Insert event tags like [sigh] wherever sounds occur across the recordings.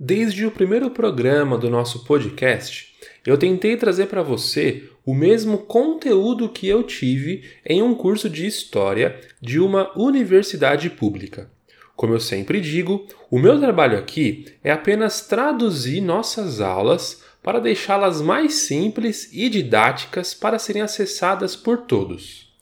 Desde o primeiro programa do nosso podcast, eu tentei trazer para você o mesmo conteúdo que eu tive em um curso de história de uma universidade pública. Como eu sempre digo, o meu trabalho aqui é apenas traduzir nossas aulas para deixá-las mais simples e didáticas para serem acessadas por todos.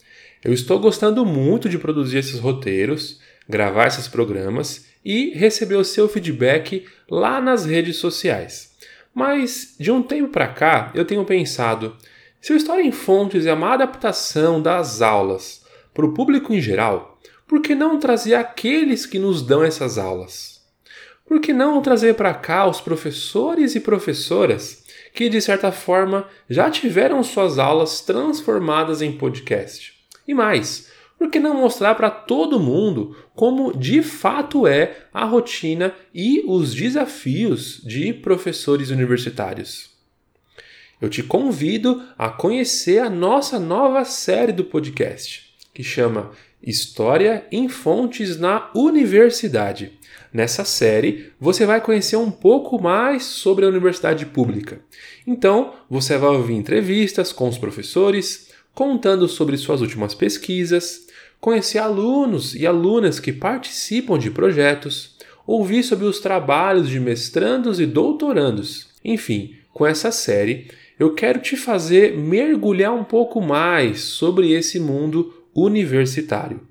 Eu estou gostando muito de produzir esses roteiros, gravar esses programas e receber o seu feedback lá nas redes sociais. Mas de um tempo para cá, eu tenho pensado, se o História em Fontes é uma adaptação das aulas para o público em geral, por que não trazer aqueles que nos dão essas aulas? por que não trazer para cá os professores e professoras que, de certa forma, já tiveram suas aulas transformadas em podcast? E mais, por que não mostrar para todo mundo como de fato é a rotina e os desafios de professores universitários? Eu te convido a conhecer a nossa nova série do podcast, que chama História em Fontes na Universidade. Nessa série, você vai conhecer um pouco mais sobre a universidade pública. Então, você vai ouvir entrevistas com os professores, contando sobre suas últimas pesquisas, conhecer alunos e alunas que participam de projetos, ouvir sobre os trabalhos de mestrandos e doutorandos. Enfim, com essa série, eu quero te fazer mergulhar um pouco mais sobre esse mundo universitário.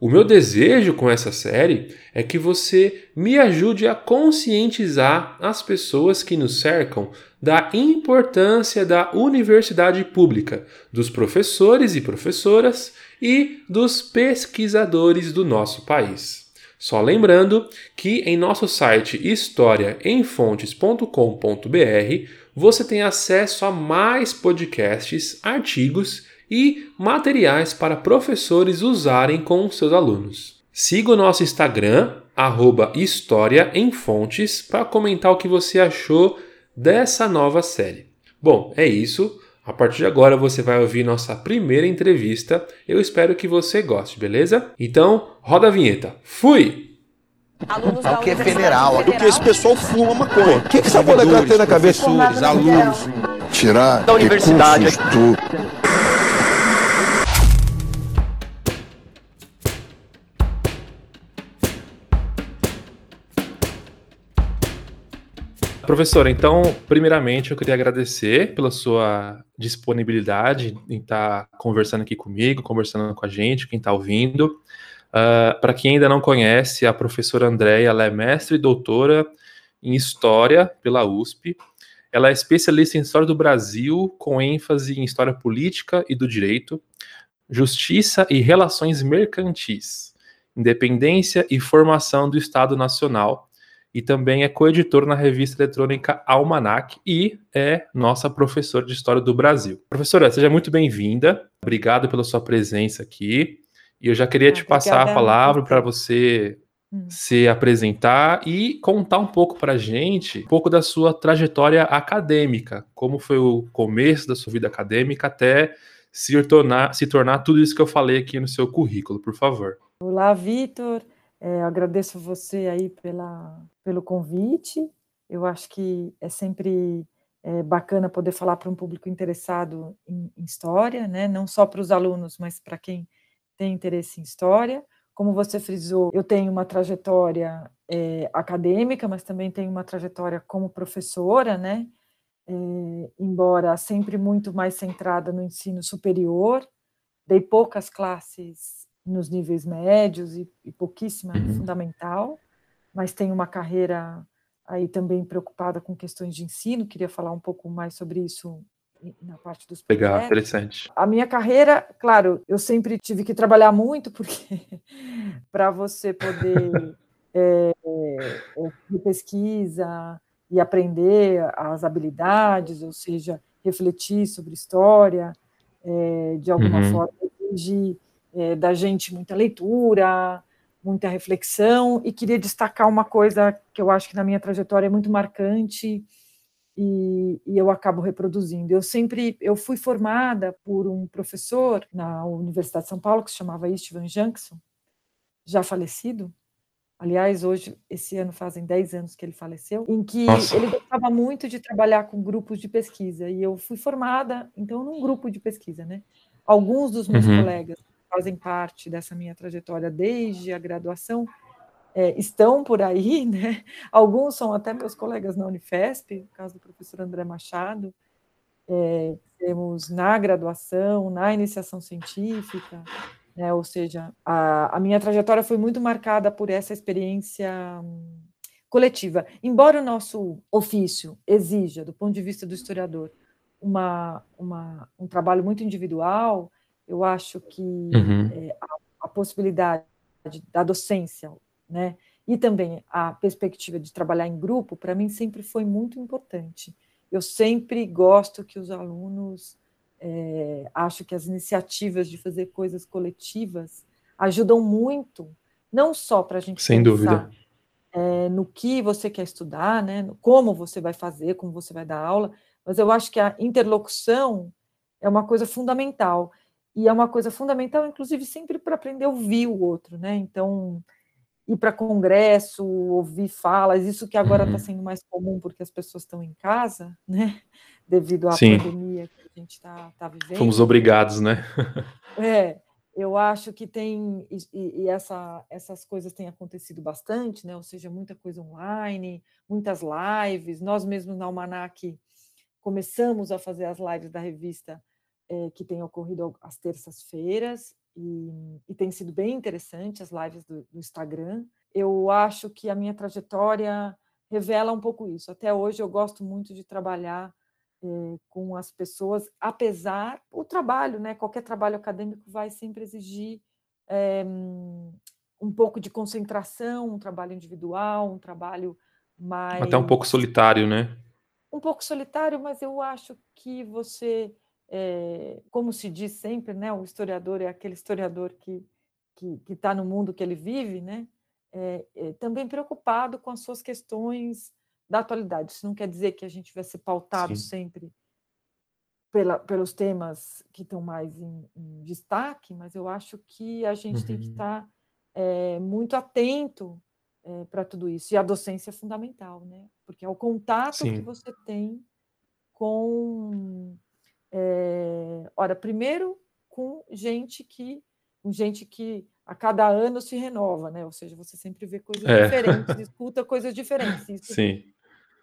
O meu desejo com essa série é que você me ajude a conscientizar as pessoas que nos cercam da importância da universidade pública, dos professores e professoras e dos pesquisadores do nosso país. Só lembrando que em nosso site historiaemfontes.com.br você tem acesso a mais podcasts, artigos e materiais para professores usarem com seus alunos. Siga o nosso Instagram, arroba História em Fontes, para comentar o que você achou dessa nova série. Bom, é isso. A partir de agora você vai ouvir nossa primeira entrevista. Eu espero que você goste, beleza? Então, roda a vinheta. Fui! Alunos é o que é federal, porque esse pessoal fuma maconha. O que, que essa molecada tem na cabeça? alunos. Tirar da universidade. Recursos, Professora, então, primeiramente eu queria agradecer pela sua disponibilidade em estar conversando aqui comigo, conversando com a gente, quem está ouvindo. Uh, Para quem ainda não conhece, a professora Andréia é mestre e doutora em História pela USP. Ela é especialista em História do Brasil, com ênfase em História Política e do Direito, Justiça e Relações Mercantis, Independência e Formação do Estado Nacional e também é coeditor na revista eletrônica Almanac e é nossa professora de História do Brasil. Professora, seja muito bem-vinda. Obrigado pela sua presença aqui. E eu já queria te passar a palavra para você hum. se apresentar e contar um pouco para a gente, um pouco da sua trajetória acadêmica, como foi o começo da sua vida acadêmica até se tornar, se tornar tudo isso que eu falei aqui no seu currículo, por favor. Olá, Vitor. É, agradeço você aí pela, pelo convite. Eu acho que é sempre é, bacana poder falar para um público interessado em, em história, né? não só para os alunos, mas para quem tem interesse em história. Como você frisou, eu tenho uma trajetória é, acadêmica, mas também tenho uma trajetória como professora, né? É, embora sempre muito mais centrada no ensino superior, dei poucas classes nos níveis médios e, e pouquíssima uhum. fundamental, mas tenho uma carreira aí também preocupada com questões de ensino, queria falar um pouco mais sobre isso na parte dos projetos. Legal, interessante. A minha carreira, claro, eu sempre tive que trabalhar muito, porque [laughs] para você poder [laughs] é, é, pesquisa e aprender as habilidades, ou seja, refletir sobre história, é, de alguma uhum. forma, exige é, da gente muita leitura, muita reflexão, e queria destacar uma coisa que eu acho que na minha trajetória é muito marcante e, e, eu acabo reproduzindo. Eu sempre, eu fui formada por um professor na Universidade de São Paulo que se chamava Istvan Jankson, já falecido, aliás, hoje, esse ano fazem 10 anos que ele faleceu, em que Nossa. ele gostava muito de trabalhar com grupos de pesquisa, e eu fui formada, então, num grupo de pesquisa, né? Alguns dos meus uhum. colegas fazem parte dessa minha trajetória desde a graduação, é, estão por aí, [laughs] né? Alguns são até meus colegas na Unifesp, no caso do professor André Machado, é, temos na graduação, na iniciação científica, né? ou seja, a, a minha trajetória foi muito marcada por essa experiência hum, coletiva. Embora o nosso ofício exija, do ponto de vista do historiador, uma, uma, um trabalho muito individual, eu acho que uhum. é, a, a, possibilidade da docência, né, e também a perspectiva de trabalhar em grupo, para mim sempre foi muito importante. Eu sempre gosto que os alunos, é, acho que as iniciativas de fazer coisas coletivas ajudam muito, não só para a gente Sem pensar dúvida. É, no que você quer estudar, né, como você vai fazer, como você vai dar aula, mas eu acho que a interlocução é uma coisa fundamental. E é uma coisa fundamental, inclusive, sempre para aprender a ouvir o outro, né? Então, ir para congresso, ouvir falas, isso que agora está uhum. sendo mais comum porque as pessoas estão em casa, [laughs] né? Devido à Sim. pandemia que a gente está tá vivendo. Fomos obrigados, né? é, eu acho que tem, e, e essa, essas coisas têm acontecido bastante, né? Ou seja, muita coisa online, muitas lives. Nós mesmos na Almanac começamos a fazer as lives da revista é, que tem ocorrido às terças-feiras e, e, tem sido bem interessante as lives do, do, Instagram. Eu acho que a minha trajetória revela um pouco isso. Até hoje eu gosto muito de trabalhar é, com as pessoas, apesar o trabalho, né? Qualquer trabalho acadêmico vai sempre exigir é, um pouco de concentração, um trabalho individual, um trabalho mais até um pouco solitário, né? Um pouco solitário, mas eu acho que você é, como se diz sempre, né, o historiador é aquele historiador que que está no mundo que ele vive, né, é, é, também preocupado com as suas questões da atualidade. Isso não quer dizer que a gente vai ser pautado Sim. sempre pela, pelos temas que estão mais em, em, destaque, mas eu acho que a gente uhum. tem que uhum. estar é, muito atento para tudo isso. E a docência é fundamental, né? Porque é o contato Sim. que você tem com é, ora, primeiro com gente que com gente que a cada ano se renova, né? Ou seja, você sempre vê coisas é. diferentes, [laughs] escuta coisas diferentes. Isso, Sim.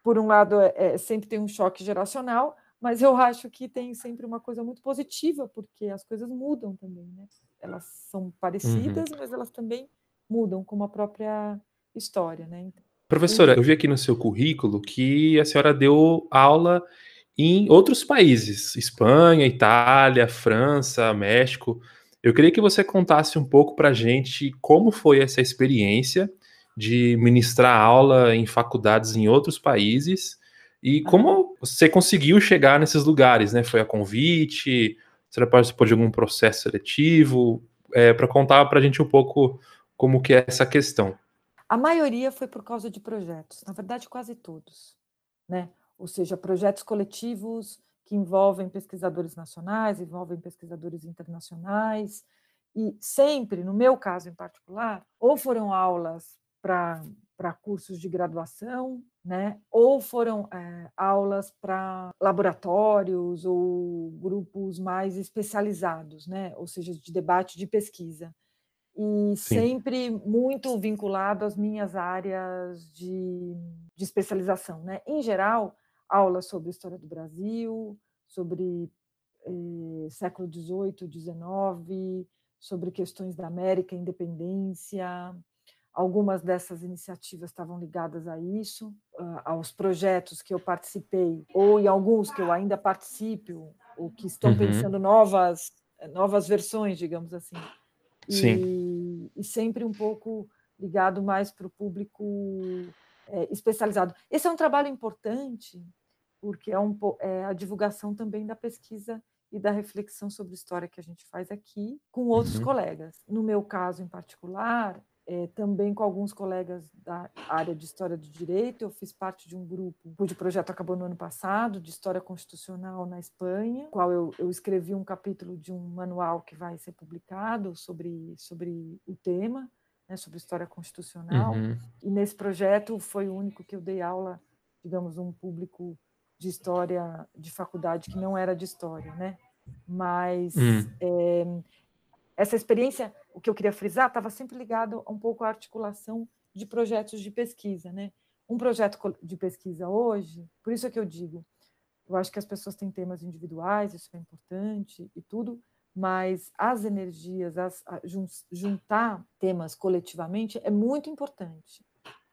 Por um lado, é, é, sempre tem um choque geracional, mas eu acho que tem sempre uma coisa muito positiva, porque as coisas mudam também, né? Elas são parecidas, uhum. mas elas também mudam, como a própria história, né? Então, Professora, eu vi aqui no seu currículo que a senhora deu aula em outros países, Espanha, Itália, França, México. Eu queria que você contasse um pouco para a gente como foi essa experiência de ministrar aula em faculdades em outros países e como você conseguiu chegar nesses lugares, né? Foi a convite? Você participou de algum processo seletivo? É, para contar para a gente um pouco como que é essa questão. A maioria foi por causa de projetos, na verdade quase todos, né? Ou seja, projetos coletivos que envolvem pesquisadores nacionais, envolvem pesquisadores internacionais, e sempre, no meu caso em particular, ou foram aulas para cursos de graduação, né, ou foram é, aulas para laboratórios ou grupos mais especializados, né, ou seja, de debate de pesquisa e Sim. sempre muito vinculado às minhas áreas de, de especialização. Né? Em geral, aulas sobre história do Brasil, sobre eh, século XVIII, XIX, sobre questões da América, independência. Algumas dessas iniciativas estavam ligadas a isso, aos projetos que eu participei, ou em alguns que eu ainda participo, ou que estão uhum. pensando novas, novas versões, digamos assim. E, e sempre um pouco ligado mais para o público é, especializado. Esse é um trabalho importante, porque é, um, é a divulgação também da pesquisa e da reflexão sobre história que a gente faz aqui com outros uhum. colegas. No meu caso em particular, é, também com alguns colegas da área de História do Direito, eu fiz parte de um grupo cujo projeto acabou no ano passado, de História Constitucional na Espanha, qual eu, eu escrevi um capítulo de um manual que vai ser publicado sobre, sobre o tema, né, sobre história constitucional. Uhum. E nesse projeto foi o único que eu dei aula, digamos, um público de história de faculdade que não era de história, né? Mas hum. é, essa experiência, o que eu queria frisar, estava sempre ligado um pouco à articulação de projetos de pesquisa, né? Um projeto de pesquisa hoje, por isso é que eu digo, eu acho que as pessoas têm temas individuais, isso é importante e tudo, mas as energias, as, a, juntar temas coletivamente é muito importante.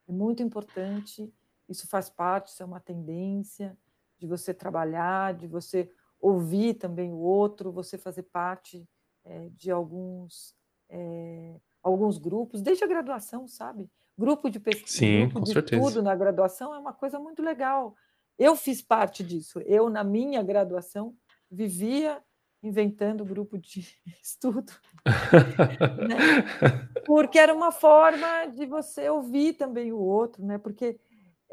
É muito importante, isso faz parte, isso é uma tendência de você trabalhar, de você ouvir também o outro, você fazer parte é, de alguns, é, alguns grupos, desde a graduação, sabe? Grupo de pesquisa, Sim, grupo de certeza. estudo na graduação é uma coisa muito legal. Eu fiz parte disso. Eu, na minha graduação, vivia inventando grupo de [laughs] estudo, [laughs] né? porque era uma forma de você ouvir também o outro, né? Porque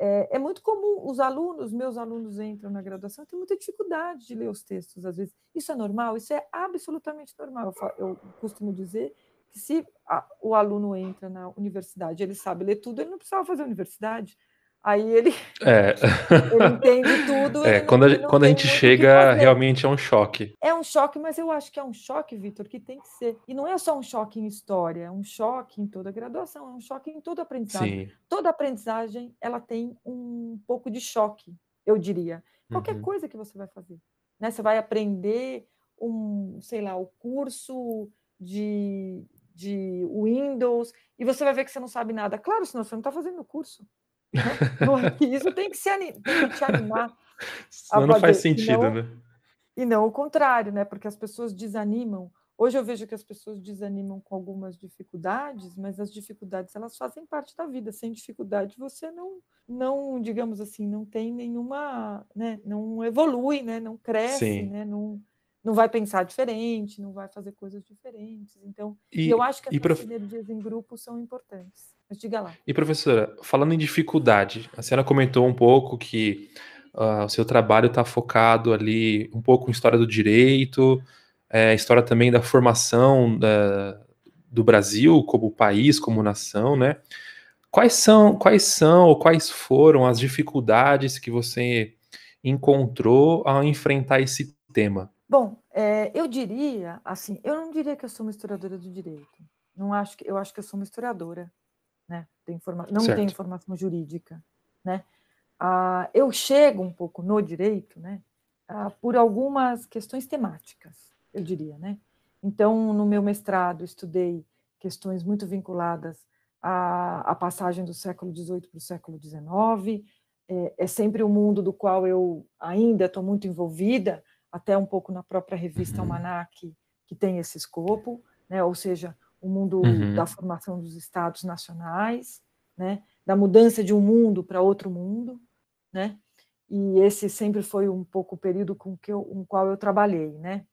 é, é, muito comum os alunos, meus alunos entram na graduação, têm muita dificuldade de ler os textos às vezes. Isso é normal? Isso é absolutamente normal. Eu, eu costumo dizer que se a, o aluno entra na universidade, ele sabe ler tudo, ele não precisava fazer universidade. Aí ele, é. [laughs] ele entende tudo. É, quando, a, quando a gente chega, realmente é um choque. É um choque, mas eu acho que é um choque, Vitor, que tem que ser. E não é só um choque em história, é um choque em toda a graduação, é um choque em toda a aprendizagem. Sim. Toda aprendizagem ela tem um pouco de choque, eu diria. Qualquer uhum. coisa que você vai fazer. Né? Você vai aprender um, sei lá, o curso de, de Windows, e você vai ver que você não sabe nada. Claro, senão você não está fazendo o curso. [laughs] Né? Isso tem que, se tem que te animar. [laughs] Senão não faz sentido, e não, né? E não o contrário, né? Porque as pessoas desanimam. Hoje eu vejo que as pessoas desanimam com algumas dificuldades, mas as dificuldades elas fazem parte da vida. Sem dificuldade você não, não digamos assim, não tem nenhuma, né? Não evolui, né? Não cresce, Sim. né? Não, não vai pensar diferente, não vai fazer coisas diferentes. Então, e, eu acho que as prof... sinergias em grupo são importantes. Mas diga lá. E professora, falando em dificuldade, a senhora comentou um pouco que uh, o seu trabalho está focado ali um pouco em história do direito, é, história também da formação da, do Brasil como país, como nação, né? Quais são, quais são ou quais foram as dificuldades que você encontrou ao enfrentar esse tema? Bom, é, eu diria assim, eu não diria que eu sou uma historiadora do direito. Não acho que eu acho que eu sou uma historiadora né? Tem forma... Não certo. tem formação jurídica, né? Ah, eu chego um pouco no direito, né? Ah, por algumas questões temáticas, eu diria, né? Então, no meu mestrado, estudei questões muito vinculadas à, à passagem do século XVIII para o século XIX. É, é sempre o um mundo do qual eu ainda estou muito envolvida, até um pouco na própria revista uhum. Almanac, que tem esse escopo, né? ou seja, o mundo uhum. da formação dos estados nacionais, né, da mudança de um mundo para outro mundo, né, e esse sempre foi um pouco o período com que eu, com qual eu trabalhei, né,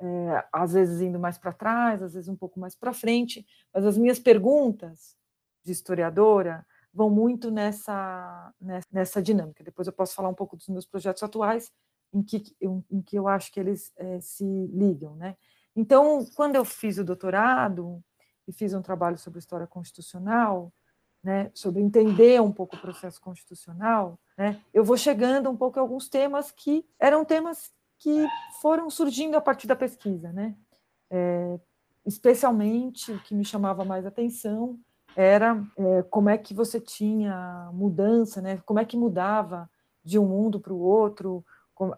é, às vezes indo mais para trás, às vezes um pouco mais para frente, mas as minhas perguntas de historiadora vão muito nessa, nessa dinâmica. Depois eu posso falar um pouco dos meus projetos atuais, em que, em que eu acho que eles é, se ligam, né? Então, quando eu fiz o doutorado e fiz um trabalho sobre história constitucional, né, sobre entender um pouco o processo constitucional, né, eu vou chegando um pouco a alguns temas que eram temas que foram surgindo a partir da pesquisa, né? É, especialmente o que me chamava mais atenção era é, como é que você tinha mudança, né? Como é que mudava de um mundo para o outro,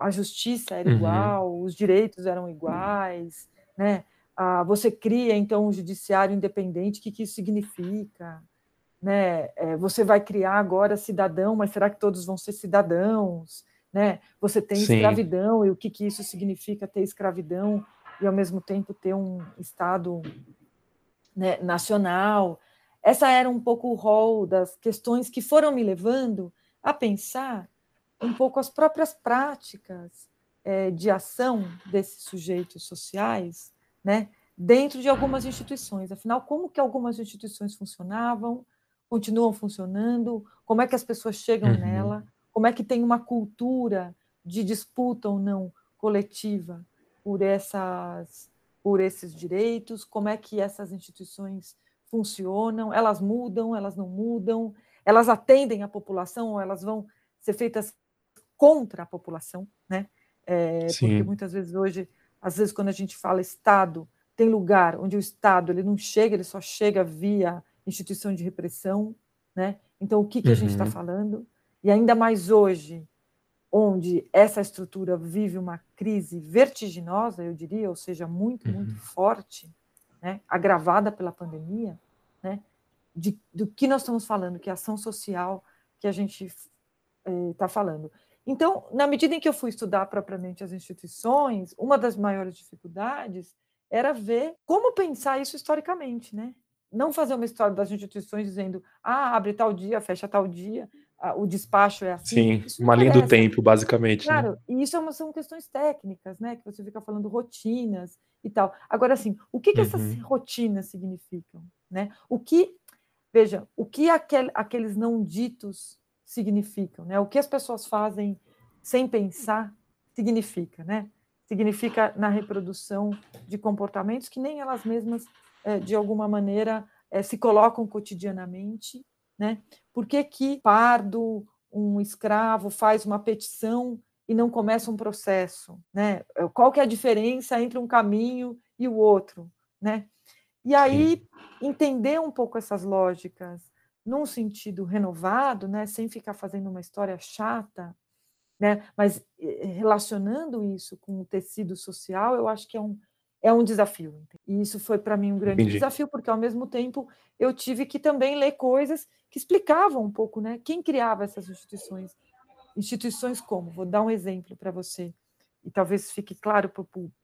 a justiça era uhum. igual, os direitos eram iguais, né? Ah, você cria então um judiciário independente, o que, que isso significa? Né? É, você vai criar agora cidadão, mas será que todos vão ser cidadãos? Né? Você tem Sim. escravidão e o que, que isso significa ter escravidão e ao mesmo tempo ter um Estado né, nacional. Essa era um pouco o rol das questões que foram me levando a pensar um pouco as próprias práticas é, de ação desses sujeitos sociais, né, dentro de algumas instituições. Afinal, como que algumas instituições funcionavam, continuam funcionando, como é que as pessoas chegam uhum. nela, como é que tem uma cultura de disputa ou não coletiva por essas por esses direitos, como é que essas instituições funcionam, elas mudam, elas não mudam, elas atendem a população ou elas vão ser feitas contra a população, né? É, porque muitas vezes hoje, às vezes quando a gente fala Estado, tem lugar onde o Estado ele não chega, ele só chega via instituição de repressão, né? Então o que, que uhum. a gente está uhum. falando? E ainda mais hoje, onde essa estrutura vive uma crise vertiginosa, eu diria, ou seja, muito, uhum. muito forte, né? agravada pela pandemia, né? De, do que nós estamos falando, que é ação social que a gente está eh, falando. Então, na medida em que eu fui estudar propriamente as instituições, uma das maiores dificuldades era ver como pensar isso historicamente, né? Não fazer uma história das instituições dizendo, ah, abre tal dia, fecha tal dia, o despacho é assim. Sim, uma linha do tempo, basicamente. Né? Claro, né? e isso é são questões técnicas, né? Que você fica falando rotinas e tal. Agora, assim, o que, que uhum. essas rotinas significam? Né? O que, veja, o que aquel, aqueles não ditos significam, né? O que as pessoas fazem sem pensar significa, né? Significa na reprodução de comportamentos que nem elas mesmas, é, de alguma maneira, é, se colocam cotidianamente, né? Por que que pardo, um escravo, faz uma petição e não começa um processo, né? Qual que é a diferença entre um caminho e o outro, né? E aí entender um pouco essas lógicas num sentido renovado, né, sem ficar fazendo uma história chata, né, mas eh, relacionando isso com o tecido social, eu acho que é um, é um desafio. E isso foi para mim um grande Entendi. desafio, porque ao mesmo tempo eu tive que também ler coisas que explicavam um pouco né, quem criava essas instituições. Instituições como, vou dar um exemplo para você, e talvez fique claro para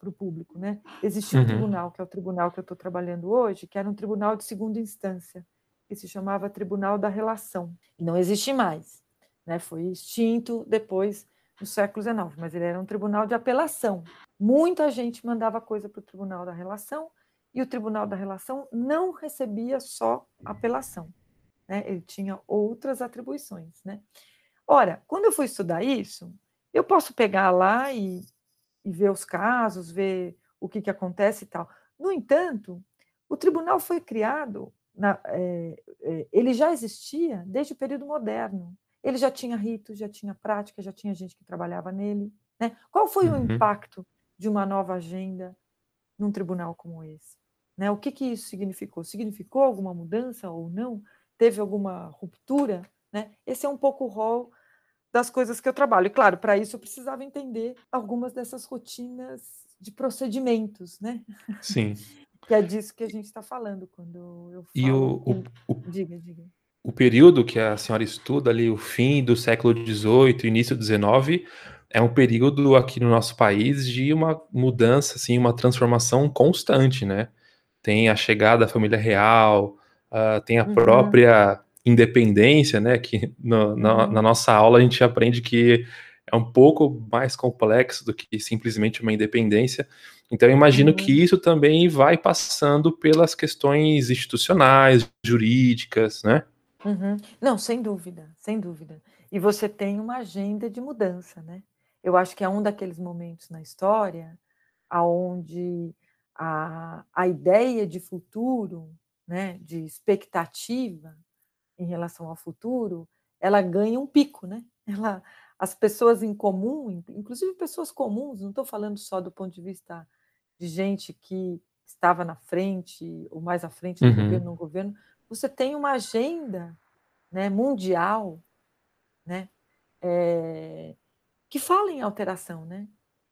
o público. Né? Existe um uhum. tribunal, que é o tribunal que eu estou trabalhando hoje, que era um tribunal de segunda instância que se chamava Tribunal da Relação. E não existe mais, né? foi extinto depois no século XIX, mas ele era um tribunal de apelação. Muita gente mandava coisa para o Tribunal da Relação e o Tribunal da Relação não recebia só apelação, né? ele tinha outras atribuições. Né? Ora, quando eu fui estudar isso, eu posso pegar lá e, e ver os casos, ver o que, que acontece e tal. No entanto, o tribunal foi criado na, é, é, ele já existia desde o período moderno. Ele já tinha ritos, já tinha prática, já tinha gente que trabalhava nele. Né? Qual foi uhum. o impacto de uma nova agenda num tribunal como esse? Né? O que, que isso significou? Significou alguma mudança ou não? Teve alguma ruptura? Né? Esse é um pouco o rol das coisas que eu trabalho. E, claro, para isso eu precisava entender algumas dessas rotinas de procedimentos, né? Sim. Que é disso que a gente está falando quando eu falo. E o, o, diga, diga. O período que a senhora estuda ali, o fim do século XVIII, início do XIX, é um período aqui no nosso país de uma mudança, assim, uma transformação constante, né? Tem a chegada da família real, uh, tem a uhum. própria independência, né? Que no, na, uhum. na nossa aula a gente aprende que é um pouco mais complexo do que simplesmente uma independência. Então, eu imagino uhum. que isso também vai passando pelas questões institucionais, jurídicas, né? Uhum. Não, sem dúvida, sem dúvida. E você tem uma agenda de mudança, né? Eu acho que é um daqueles momentos na história aonde a, a ideia de futuro, né, de expectativa em relação ao futuro, ela ganha um pico, né? [laughs] Ela, as pessoas em comum, inclusive pessoas comuns, não estou falando só do ponto de vista de gente que estava na frente, ou mais à frente do uhum. governo, no governo, você tem uma agenda né, mundial né, é, que fala em alteração, né,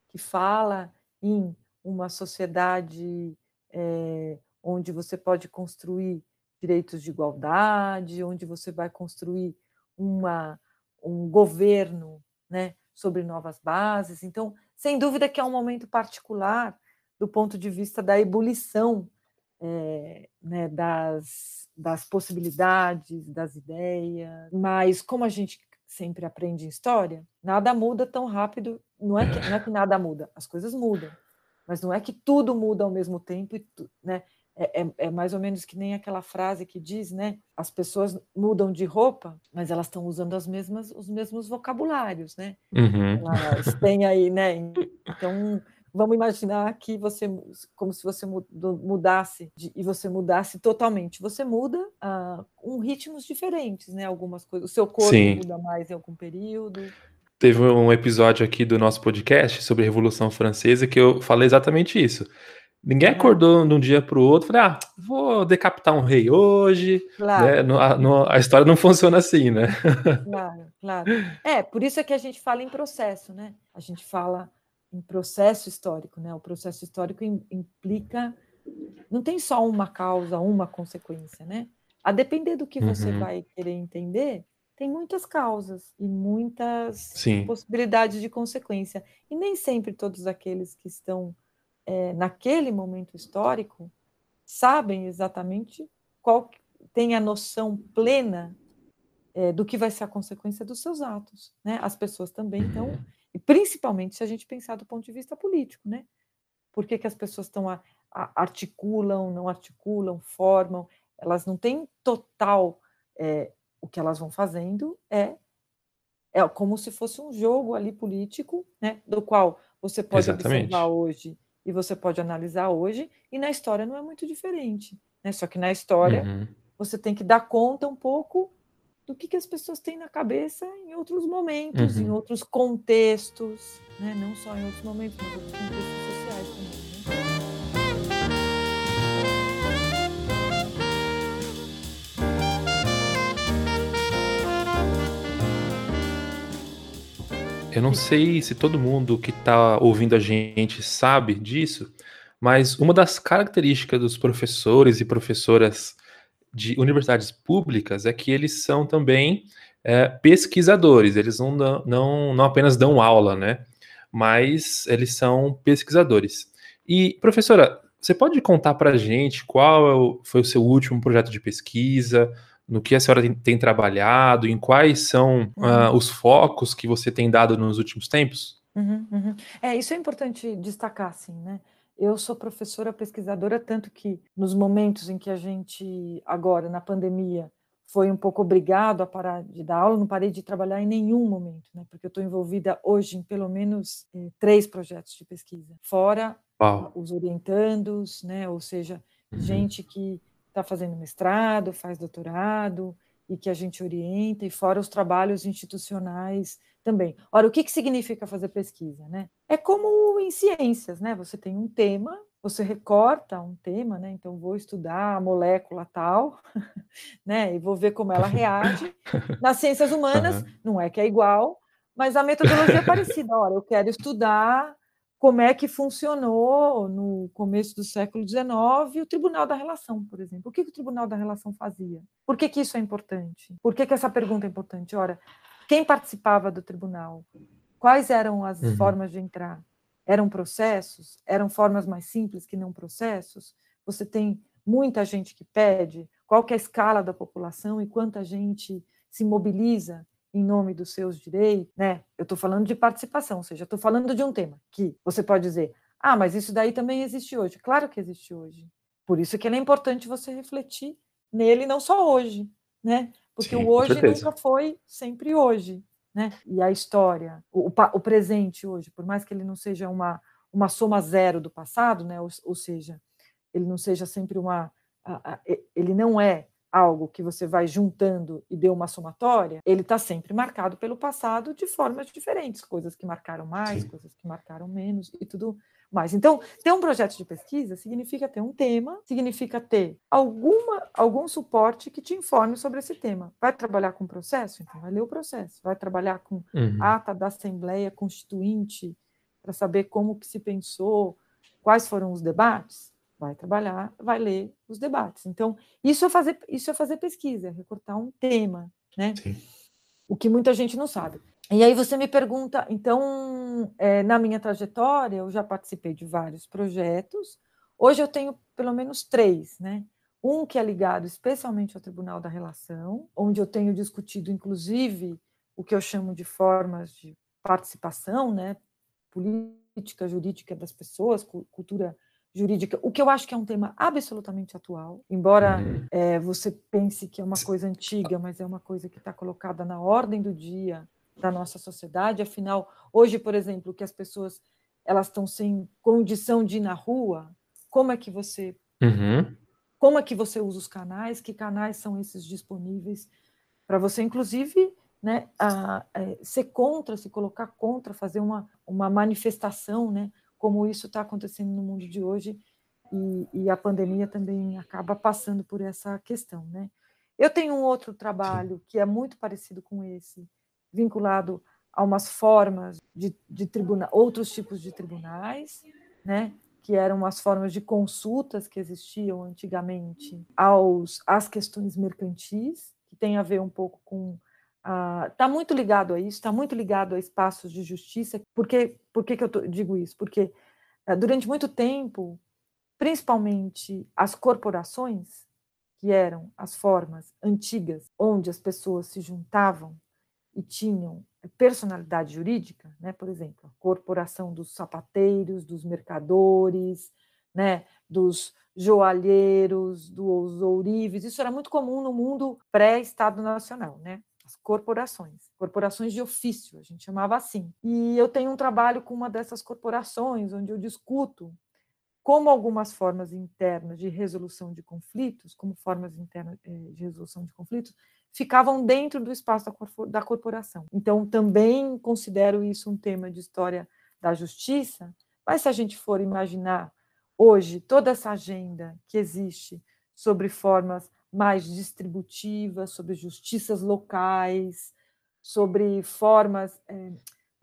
que fala em uma sociedade é, onde você pode construir direitos de igualdade, onde você vai construir uma, um governo né, sobre novas bases. Então, sem dúvida que é um momento particular do ponto de vista da ebulição é, né, das, das possibilidades, das ideias. Mas, como a gente sempre aprende em história, nada muda tão rápido. Não é que, não é que nada muda, as coisas mudam. Mas não é que tudo muda ao mesmo tempo, e né? É, é, é, mais ou menos que nem aquela frase que diz, né? As pessoas mudam de roupa, mas elas estão usando as mesmas, os mesmos vocabulários, né? Uhum. Elas têm aí, né? Então, vamos imaginar que você, como se você mudasse de, e você mudasse totalmente. Você muda uh, com ritmos diferentes, né? Algumas coisas. O seu corpo Sim. muda mais em algum período. Teve um episódio aqui do nosso podcast sobre a Revolução Francesa que eu falei exatamente isso. Ninguém acordou de um dia para o outro e falou: ah, vou decapitar um rei hoje. Claro. Né? A, no, a, história não funciona assim, né? Claro, claro. É, por isso é que a gente fala em processo, né? A gente fala em processo histórico, né? O processo histórico implica. Não tem só uma causa, uma consequência, né? A depender do que você uhum. vai querer entender, tem muitas causas e muitas Sim. possibilidades de consequência. E nem sempre todos aqueles que estão é, naquele momento histórico sabem exatamente qual tem a noção plena é, do que vai ser a consequência dos seus atos. Né? As pessoas também estão, e principalmente se a gente pensar do ponto de vista político, né? Por que, que as pessoas estão a, a, articulam, não articulam, formam? Elas não têm total é, o que elas vão fazendo é é como se fosse um jogo ali político, né? Do qual você pode Exatamente. observar hoje e você pode analisar hoje, e na história não é muito diferente. Né? Só que na história uhum. você tem que dar conta um pouco do que, que as pessoas têm na cabeça em outros momentos, uhum. em outros contextos, né? não só em outros momentos, mas em outros contextos sociais também. Eu não sei se todo mundo que está ouvindo a gente sabe disso, mas uma das características dos professores e professoras de universidades públicas é que eles são também é, pesquisadores, eles não, não, não apenas dão aula, né? Mas eles são pesquisadores. E, professora, você pode contar para a gente qual é foi o seu último projeto de pesquisa? no que a senhora tem, tem trabalhado, em quais são uhum. uh, os focos que você tem dado nos últimos tempos? Uhum, uhum. É, isso é importante destacar, sim, né? Eu sou professora pesquisadora, tanto que nos momentos em que a gente, agora, na pandemia, foi um pouco obrigado a parar de dar aula, não parei de trabalhar em nenhum momento, né? Porque eu estou envolvida hoje em pelo menos eh, três projetos de pesquisa, fora Uau. os orientandos, né? Ou seja, uhum. gente que está fazendo mestrado, faz doutorado, e que a gente orienta, e fora os trabalhos institucionais também. Ora, o que, que significa fazer pesquisa? Né? É como em ciências, né? Você tem um tema, você recorta um tema, né? Então, vou estudar a molécula tal, [laughs] né? E vou ver como ela [laughs] reage. Nas ciências humanas, uhum. não é que é igual, mas a metodologia é [laughs] parecida. Ora, eu quero estudar como é que funcionou no começo do século XIX o Tribunal da Relação, por exemplo. O que, o Tribunal da Relação fazia? Por que, que isso é importante? Por que, que essa pergunta é importante? Ora, quem participava do tribunal? Quais eram as uhum. formas de entrar? Eram processos? Eram formas mais simples que não processos? Você tem muita gente que pede? Qual que é a escala da população e quanta gente se mobiliza em nome dos seus direitos, né? Eu estou falando de participação, ou seja, estou falando de um tema que você pode dizer, ah, mas isso daí também existe hoje. Claro que existe hoje. Por isso que é importante você refletir nele não só hoje, né? Porque Sim, o hoje nunca foi sempre hoje, né? E a história, o, o, presente hoje, por mais que ele não seja uma, uma soma zero do passado, né? Ou, ou seja, ele não seja sempre uma, a, a, ele não é algo que você vai juntando e deu uma somatória, ele está sempre marcado pelo passado de formas diferentes, coisas que marcaram mais, Sim. coisas que marcaram menos e tudo mais. Então, ter um projeto de pesquisa significa ter um tema, significa ter alguma, algum suporte que te informe sobre esse tema. Vai trabalhar com processo? Então, vai ler o processo. Vai trabalhar com uhum. ata da Assembleia Constituinte para saber como que se pensou, quais foram os debates? Vai trabalhar, vai ler os debates. Então, isso é fazer, isso é fazer pesquisa, é recortar um tema, né? Sim. O que muita gente não sabe. E aí você me pergunta, então, é, na minha trajetória, eu já participei de vários projetos. Hoje eu tenho pelo menos três, né? Um que é ligado especialmente ao Tribunal da Relação, onde eu tenho discutido, inclusive, o que eu chamo de formas de participação, né? Política jurídica das pessoas, cultura jurídica, o que eu acho que é um tema absolutamente atual, embora uhum. é, você pense que é uma coisa antiga, mas é uma coisa que está colocada na ordem do dia da nossa sociedade. Afinal, hoje, por exemplo, que as pessoas elas estão sem condição de ir na rua, como é que você Uhum. como é que você usa os canais, que canais são esses disponíveis para você, inclusive, né, a, a, é, ser contra, se colocar contra, fazer uma, uma manifestação, né, como isso está acontecendo no mundo de hoje, e, e, a pandemia também acaba passando por essa questão. Né? Eu tenho um outro trabalho que é muito parecido com esse, vinculado a umas formas de, de tribunal, outros tipos de tribunais, né? que eram as formas de consultas que existiam antigamente aos, às questões mercantis, que tem a ver um pouco com. Está uh, muito ligado a isso, está muito ligado a espaços de justiça. Por que, por que, que eu tô, digo isso? Porque uh, durante muito tempo, principalmente as corporações, que eram as formas antigas onde as pessoas se juntavam e tinham personalidade jurídica, né? por exemplo, a corporação dos sapateiros, dos mercadores, né? dos joalheiros, dos ourives, isso era muito comum no mundo pré-Estado Nacional, né? As corporações, corporações de ofício, a gente chamava assim. E eu tenho um trabalho com uma dessas corporações, onde eu discuto como algumas formas internas de resolução de conflitos, como formas internas eh, de resolução de conflitos, ficavam dentro do espaço da corporação. Então, também considero isso um tema de história da justiça, mas se a gente for imaginar hoje toda essa agenda que existe sobre formas mais distributivas, sobre justiças locais, sobre formas, é,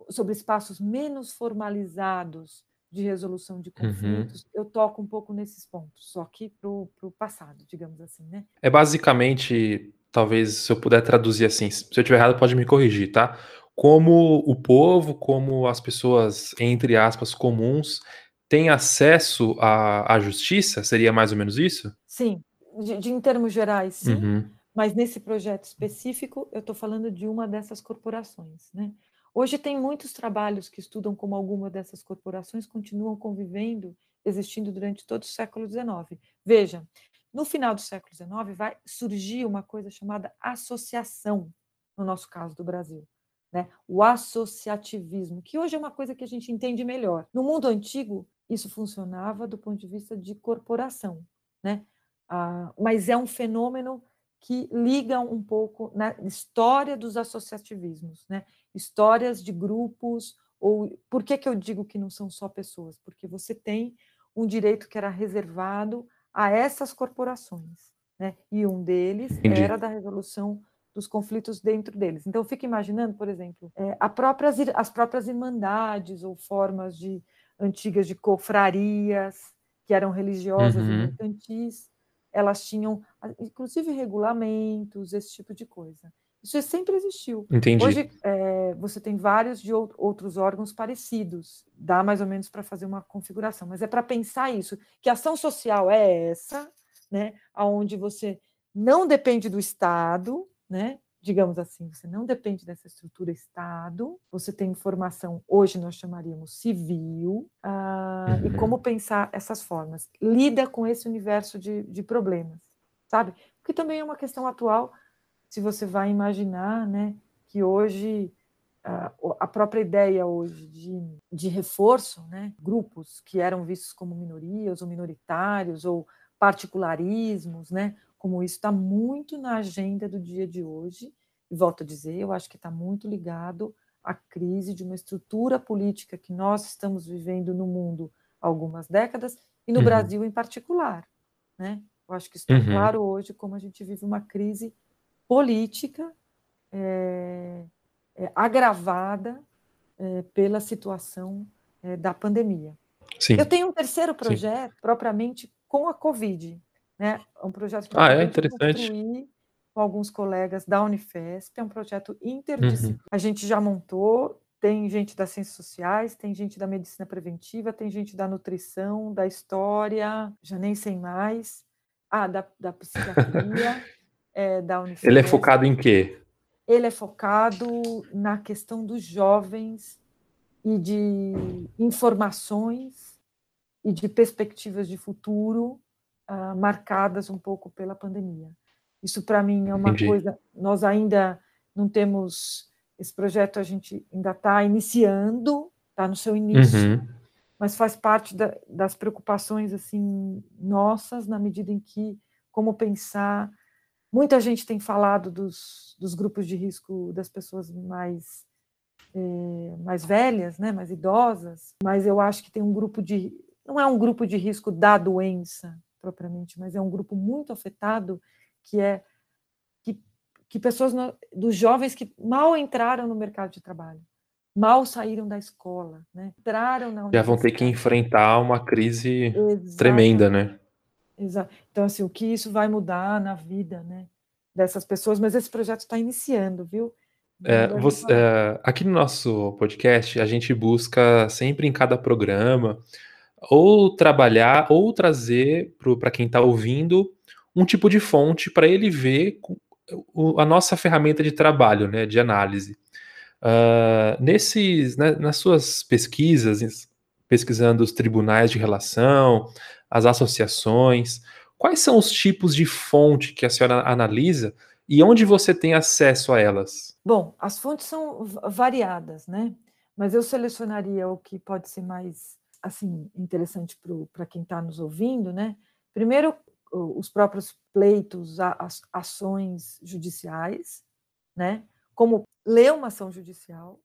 sobre espaços menos formalizados de resolução de uhum. conflitos, uhum. eu toco um pouco nesses pontos, só que para o passado, digamos assim, né? É basicamente talvez se eu puder traduzir assim, se eu estiver errado pode me corrigir, tá? Como o povo, como as pessoas, entre aspas, comuns, têm acesso à, à justiça? Seria mais ou menos isso? Sim, de, de em termos gerais, sim. Uhum. Mas nesse projeto específico, eu estou falando de uma dessas corporações. Né? Hoje tem muitos trabalhos que estudam como alguma dessas corporações continuam convivendo, existindo durante todo o século XIX. Veja, no final do século XIX, vai surgir uma coisa chamada associação, no nosso caso do Brasil. Né? O associativismo, que hoje é uma coisa que a gente entende melhor. No mundo antigo, isso funcionava do ponto de vista de corporação, né? Ah, mas é um fenômeno que liga um pouco na história dos associativismos, né? histórias de grupos, ou por que, que eu digo que não são só pessoas? Porque você tem um direito que era reservado a essas corporações. Né? E um deles Entendi. era da resolução dos conflitos dentro deles. Então, eu fico imaginando, por exemplo, é, próprias, as próprias irmandades ou formas de antigas de confrarias, que eram religiosas uhum. e mercantis, elas tinham, inclusive, regulamentos, esse tipo de coisa. Isso sempre existiu. Entendi. Hoje, é, você tem vários de outros órgãos parecidos. Dá mais ou menos para fazer uma configuração. Mas é para pensar isso, que ação social é essa, né, onde você não depende do Estado, né, digamos assim, você não depende dessa estrutura Estado, você tem informação, hoje nós chamaríamos civil, ah, uhum. e como pensar essas formas. Lida com esse universo de, de problemas, sabe? Porque também é uma questão atual se você vai imaginar né, que hoje a própria ideia hoje de, de reforço, né, grupos que eram vistos como minorias ou minoritários ou particularismos, né, como isso está muito na agenda do dia de hoje, e volto a dizer, eu acho que está muito ligado à crise de uma estrutura política que nós estamos vivendo no mundo há algumas décadas e no uhum. Brasil em particular. Né? Eu acho que está uhum. claro hoje como a gente vive uma crise política é, é, agravada é, pela situação da pandemia. Sim. Eu tenho um terceiro projeto, Sim. propriamente com a Covid. Né? É um projeto que ah, é interessante. com alguns colegas da Unifesp, é um projeto interdisciplinar. Uhum. A gente já montou, tem gente das ciências sociais, tem gente da medicina preventiva, tem gente da nutrição, da história, já nem sei mais, ah, da, da psiquiatria. é, [laughs] da Unifesp. Ele é focado em quê? Ele é focado na questão dos jovens e de informações e de perspectivas de futuro uh, marcadas um pouco pela pandemia. Isso para mim é uma Entendi. coisa. Nós ainda não temos esse projeto, a gente ainda está iniciando, está no seu início. Uhum. mas faz parte da, das preocupações assim nossas, na medida em que como pensar. Muita gente tem falado dos, dos grupos de risco das pessoas mais é, mais velhas, né, mais idosas, mas eu acho que tem um grupo de não é um grupo de risco da doença propriamente, mas é um grupo muito afetado que é que, que pessoas no, dos jovens que mal entraram no mercado de trabalho mal saíram da escola, né? entraram na Já vão ter que enfrentar uma crise Exatamente. tremenda, né? Exato. Então, assim, o que isso vai mudar na vida né, dessas pessoas, mas esse projeto está iniciando, viu? É, você, é, aqui no nosso podcast, a gente busca sempre em cada programa ou trabalhar ou trazer para quem está ouvindo um tipo de fonte para ele ver a nossa ferramenta de trabalho, né, de análise. Uh, nesses, né, nas suas pesquisas, pesquisando os tribunais de relação, as associações, quais são os tipos de fonte que a senhora analisa e onde você tem acesso a elas? Bom, as fontes são variadas, né? Mas eu selecionaria o que pode ser mais assim interessante para quem está nos ouvindo, né? Primeiro, os próprios pleitos, as ações judiciais, né? Como ler uma ação judicial,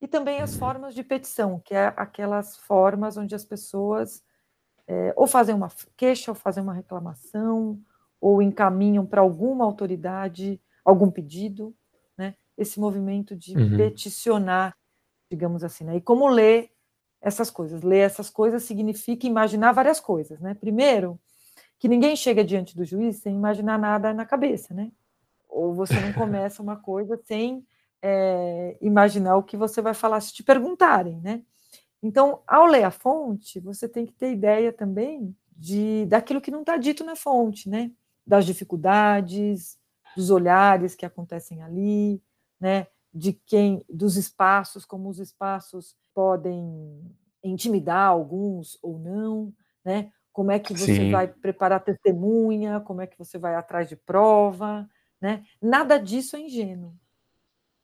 e também as formas de petição, que é aquelas formas onde as pessoas é, ou fazem uma queixa, ou fazem uma reclamação, ou encaminham para alguma autoridade algum pedido, né? Esse movimento de uhum. peticionar, digamos assim, né? E como ler essas coisas? Ler essas coisas significa imaginar várias coisas, né? Primeiro, que ninguém chega diante do juiz sem imaginar nada na cabeça, né? Ou você não começa uma coisa sem é, imaginar o que você vai falar se te perguntarem, né? Então, ao ler a fonte, você tem que ter ideia também de daquilo que não está dito na fonte, né? Das dificuldades, dos olhares que acontecem ali, né? De quem, dos espaços, como os espaços podem intimidar alguns ou não, né? Como é que você Sim. vai preparar testemunha, como é que você vai atrás de prova, né? Nada disso é ingênuo,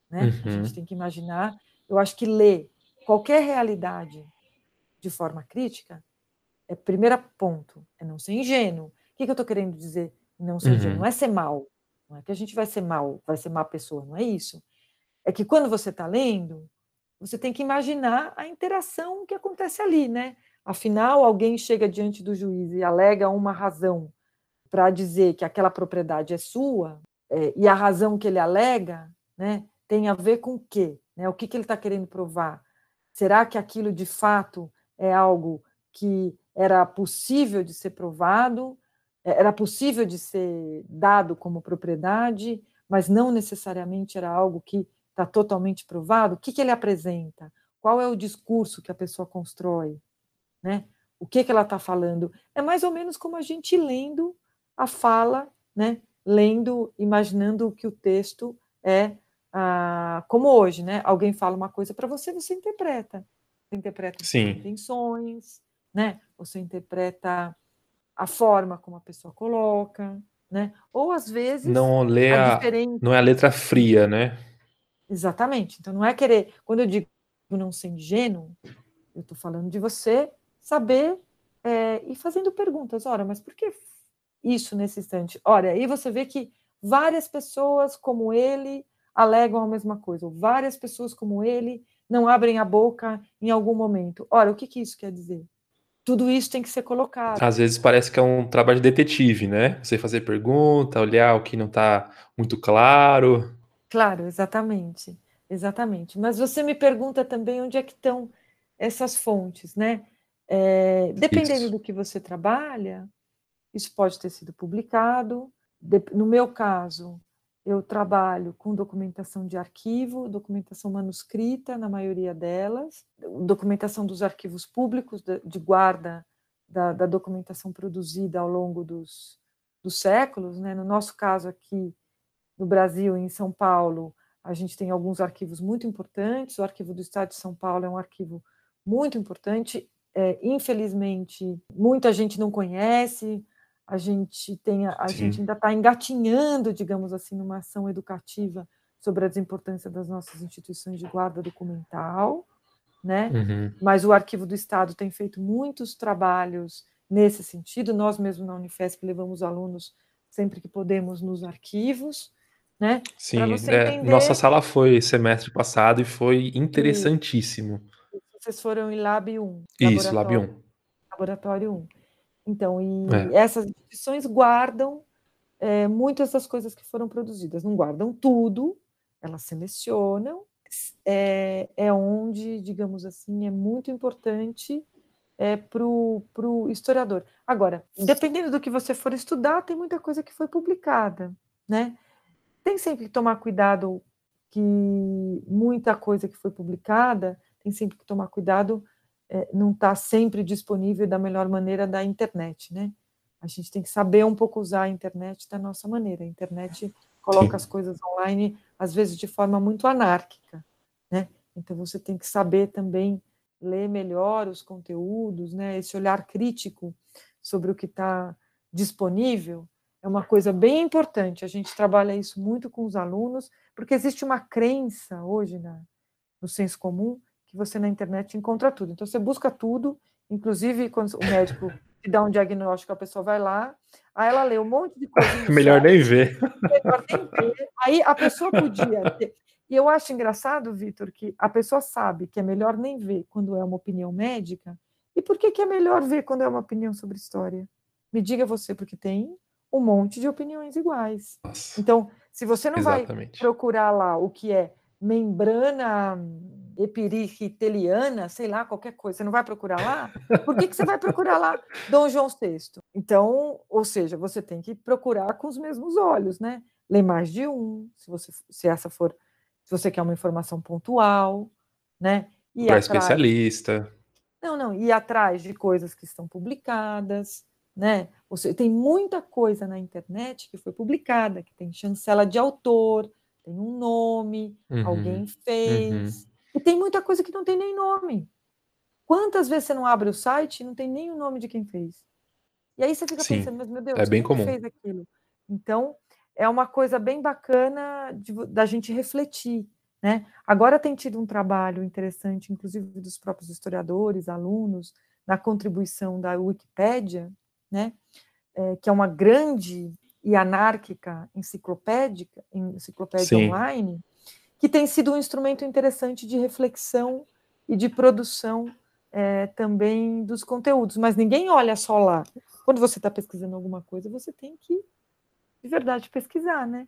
né? Uhum. A gente tem que imaginar. Eu acho que ler qualquer realidade de forma crítica é primeiro ponto, é não ser ingênuo. O que, que eu estou querendo dizer? Não ser uhum. ingênuo, não é ser mal. Não é que a gente vai ser mal, vai ser má pessoa, não é isso. É que quando você está lendo, você tem que imaginar a interação que acontece ali, né? Afinal, alguém chega diante do juiz e alega uma razão para dizer que aquela propriedade é sua, é, e a razão que ele alega, né, tem a ver com o quê? Né? O que, que ele está querendo provar? Será que aquilo de fato é algo que era possível de ser provado, é, era possível de ser dado como propriedade, mas não necessariamente era algo que está totalmente provado? O que, que ele apresenta? Qual é o discurso que a pessoa constrói? Né? O que, que ela está falando? É mais ou menos como a gente lendo a fala, né? lendo, imaginando que o texto é ah, como hoje, né? Alguém fala uma coisa para você, você interpreta. Você interpreta Sim. as intenções, né? Você interpreta a forma como a pessoa coloca, né? Ou às vezes não lê a, a não é a letra fria, né? Exatamente. Então não é querer. Quando eu digo não ser ingênuo, eu estou falando de você saber é, e fazendo perguntas. Ora, mas por que isso nesse instante? Olha, aí você vê que várias pessoas como ele alegam a mesma coisa. Várias pessoas como ele não abrem a boca em algum momento. Ora, o que, que isso quer dizer? Tudo isso tem que ser colocado. Às vezes parece que é um trabalho de detetive, né? Você fazer pergunta, olhar o que não está muito claro. Claro, exatamente. Exatamente. Mas você me pergunta também onde é que estão essas fontes, né? É, dependendo isso. do que você trabalha, isso pode ter sido publicado. no meu caso, eu trabalho com documentação de arquivo, documentação manuscrita, na maioria delas, documentação dos arquivos públicos, de guarda da, da documentação produzida ao longo dos, dos séculos. Né? No nosso caso aqui, no Brasil, em São Paulo, a gente tem alguns arquivos muito importantes. O Arquivo do Estado de São Paulo é um arquivo muito importante. É, infelizmente, muita gente não conhece, a gente tem a, a gente ainda está engatinhando, digamos assim, numa ação educativa sobre a desimportância das nossas instituições de guarda documental, né? Uhum. Mas o Arquivo do Estado tem feito muitos trabalhos nesse sentido. Nós mesmos na Unifesp levamos alunos sempre que podemos nos arquivos, né? Sim, é, nossa sala foi semestre passado e foi interessantíssimo. E vocês foram em Lab 1. Isso, Lab 1. Laboratório 1. Então, e é. essas instituições guardam é, muitas das coisas que foram produzidas. Não guardam tudo, elas selecionam. É, é onde, digamos assim, é muito importante é, para o historiador. Agora, dependendo do que você for estudar, tem muita coisa que foi publicada, né? Tem sempre que tomar cuidado que muita coisa que foi publicada, tem sempre que tomar cuidado, é, não está sempre disponível da melhor maneira da internet, né? A gente tem que saber um pouco usar a internet da nossa maneira. A internet coloca Sim. as coisas online, às vezes de forma muito anárquica, né? Então você tem que saber também ler melhor os conteúdos, né? Esse olhar crítico sobre o que está disponível é uma coisa bem importante. A gente trabalha isso muito com os alunos, porque existe uma crença hoje na, no senso comum que você na internet encontra tudo. Então você busca tudo, inclusive quando o médico te dá um diagnóstico, a pessoa vai lá, aí ela lê um monte de coisa. [laughs] melhor nem ver. Melhor nem ver. Aí a pessoa podia ter, e eu acho engraçado, Vitor, que a pessoa sabe que é melhor nem ver quando é uma opinião médica. E por que, que é melhor ver quando é uma opinião sobre história? Me diga você, porque tem um monte de opiniões iguais. Nossa. Então, se você não Exatamente. vai procurar lá o que é membrana epiriciteliana, sei lá, qualquer coisa, você não vai procurar lá? Por que, que você vai procurar lá Dom João VI? Então, ou seja, você tem que procurar com os mesmos olhos, né? Ler mais de um, se, você, se essa for se você quer uma informação pontual, né? Para especialista. Não, não, ir atrás de coisas que estão publicadas, né? Ou seja, tem muita coisa na internet que foi publicada, que tem chancela de autor, tem um nome, uhum, alguém fez. Uhum. E tem muita coisa que não tem nem nome. Quantas vezes você não abre o site e não tem nem o nome de quem fez? E aí você fica Sim, pensando, mas meu Deus, é bem quem comum. fez aquilo? Então, é uma coisa bem bacana de, da gente refletir. Né? Agora tem tido um trabalho interessante, inclusive dos próprios historiadores, alunos, na contribuição da Wikipédia, né? É, que é uma grande e anárquica enciclopédica, enciclopédia Sim. online, que tem sido um instrumento interessante de reflexão e de produção é, também dos conteúdos. Mas ninguém olha só lá. Quando você está pesquisando alguma coisa, você tem que de verdade pesquisar, né?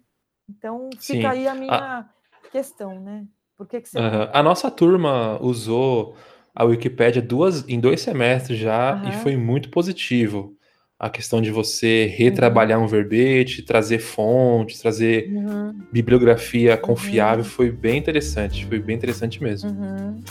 Então fica Sim. aí a minha a... questão, né? Por que, que você. Uhum. A nossa turma usou a Wikipédia duas, em dois semestres já uhum. e foi muito positivo. A questão de você retrabalhar uhum. um verbete, trazer fontes, trazer uhum. bibliografia confiável uhum. foi bem interessante. Foi bem interessante mesmo. Uhum.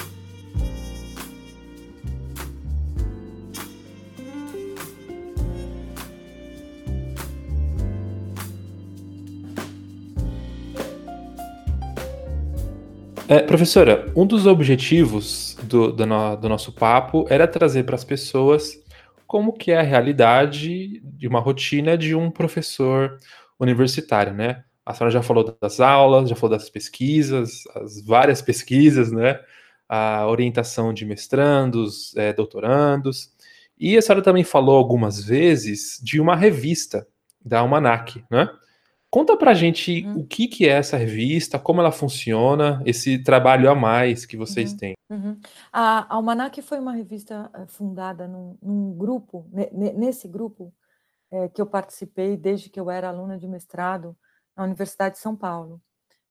É, professora, um dos objetivos do, do, no, do nosso papo era trazer para as pessoas como que é a realidade de uma rotina de um professor universitário, né? A senhora já falou das aulas, já falou das pesquisas, as várias pesquisas, né? A orientação de mestrandos, é, doutorandos. E a senhora também falou algumas vezes de uma revista da Almanac, né? Conta pra gente uhum. o que, que é essa revista, como ela funciona, esse trabalho a mais que vocês uhum. têm. Uhum. A Almanac foi uma revista eh, fundada num, num grupo, nesse grupo é, que eu participei desde que eu era aluna de mestrado na Universidade de São Paulo.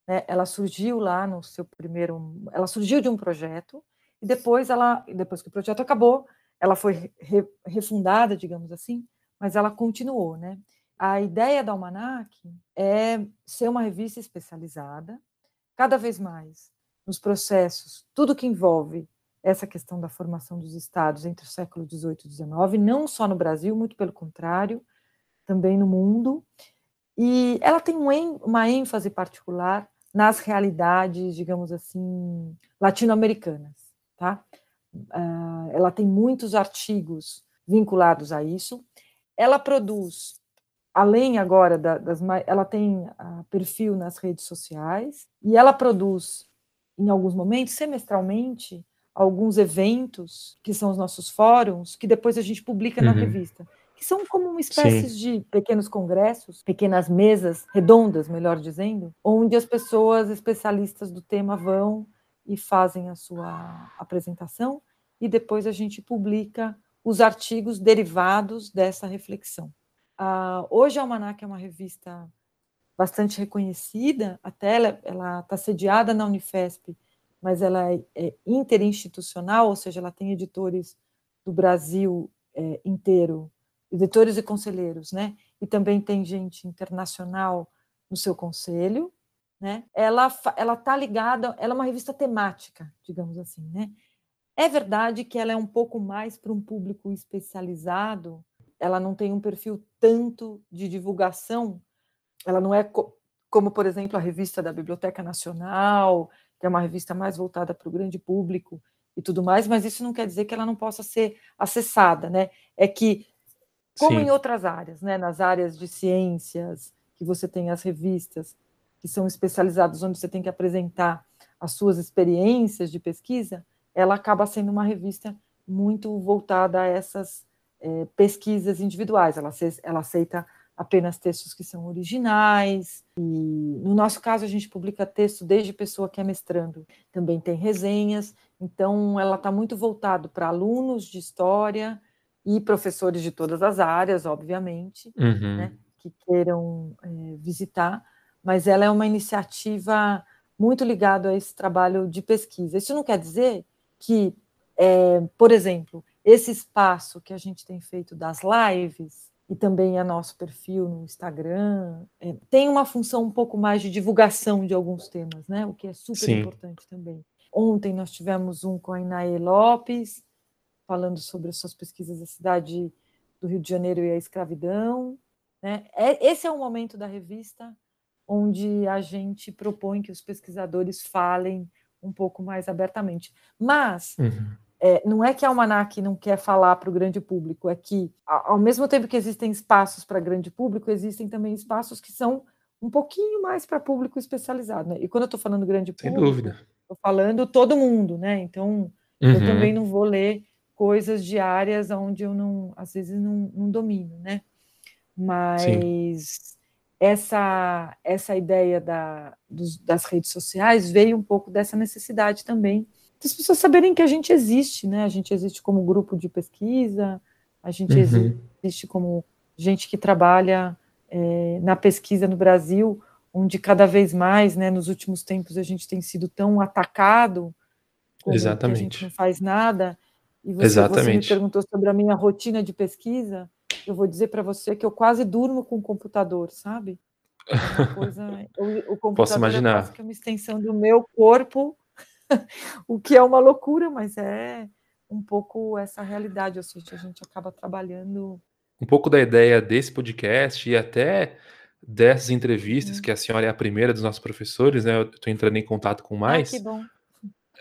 É, ela surgiu lá no seu primeiro, ela surgiu de um projeto e depois ela, depois que o projeto acabou, ela foi re, refundada, digamos assim, mas ela continuou, né? A ideia da Almanac é ser uma revista especializada, cada vez mais nos processos, tudo que envolve essa questão da formação dos estados entre o século XVIII e XIX, não só no Brasil, muito pelo contrário, também no mundo. E ela tem uma ênfase particular nas realidades, digamos assim, latino-americanas, tá? Ah, ela tem muitos artigos vinculados a isso. Ela produz além agora da, das ela tem perfil nas redes sociais e ela produz em alguns momentos semestralmente alguns eventos, que são os nossos fóruns, que depois a gente publica uhum. na revista que são como uma espécie Sim. de pequenos congressos, pequenas mesas redondas, melhor dizendo, onde as pessoas especialistas do tema vão e fazem a sua apresentação e depois a gente publica os artigos derivados dessa reflexão. Uh, hoje a Almanac é uma revista bastante reconhecida, até ela está sediada na Unifesp, mas ela é, é, interinstitucional, ou seja, ela tem editores do Brasil é, inteiro editores e conselheiros, né? E também tem gente internacional no seu conselho, né? Ela ela tá ligada, ela é uma revista temática, digamos assim, né? É verdade que ela é um pouco mais para um público especializado, ela não tem um perfil tanto de divulgação, ela não é co como, por exemplo, a revista da Biblioteca Nacional, que é uma revista mais voltada para o grande público e tudo mais, mas isso não quer dizer que ela não possa ser acessada, né? É que como Sim. em outras áreas, né? nas áreas de ciências, que você tem as revistas que são especializadas, onde você tem que apresentar as suas experiências de pesquisa, ela acaba sendo uma revista muito voltada a essas é, pesquisas individuais. Ela, ela aceita apenas textos que são originais. E no nosso caso, a gente publica texto desde pessoa que é mestrando. Também tem resenhas. Então, ela está muito voltado para alunos de história, e professores de todas as áreas, obviamente, uhum. né, que queiram é, visitar, mas ela é uma iniciativa muito ligada a esse trabalho de pesquisa. Isso não quer dizer que, é, por exemplo, esse espaço que a gente tem feito das lives, e também é nosso perfil no Instagram, é, tem uma função um pouco mais de divulgação de alguns temas, né? o que é super Sim. importante também. Ontem nós tivemos um com a Inaê Lopes, falando sobre as suas pesquisas da cidade do Rio de Janeiro e a escravidão. Né? É, esse é um momento da revista onde a gente propõe que os pesquisadores falem um pouco mais abertamente. Mas uhum. É, não é que a Almanac não quer falar para o grande público, é que, ao mesmo tempo que existem espaços para grande público, existem também espaços que são um pouquinho mais para público especializado. Né? E quando eu estou falando grande público, Sem dúvida. estou falando todo mundo, né? Então, uhum. eu também não vou ler coisas de áreas onde eu não, às vezes, não, não domino, né? Mas Sim. essa essa ideia da, dos, das redes sociais veio um pouco dessa necessidade também das pessoas saberem que a gente existe, né? A gente existe como grupo de pesquisa, a gente uhum. existe como gente que trabalha é, na pesquisa no Brasil, onde cada vez mais, né, nos últimos tempos, a gente tem sido tão atacado, como Exatamente. a gente não faz nada, e você, você me perguntou sobre a minha rotina de pesquisa, eu vou dizer para você que eu quase durmo com o computador, sabe? É coisa, [laughs] o, o computador Posso imaginar. é quase que uma extensão do meu corpo, [laughs] o que é uma loucura, mas é um pouco essa realidade, ou seja, a gente acaba trabalhando. Um pouco da ideia desse podcast e até dessas entrevistas, hum. que a senhora é a primeira dos nossos professores, né? Eu estou entrando em contato com mais. Ah, que bom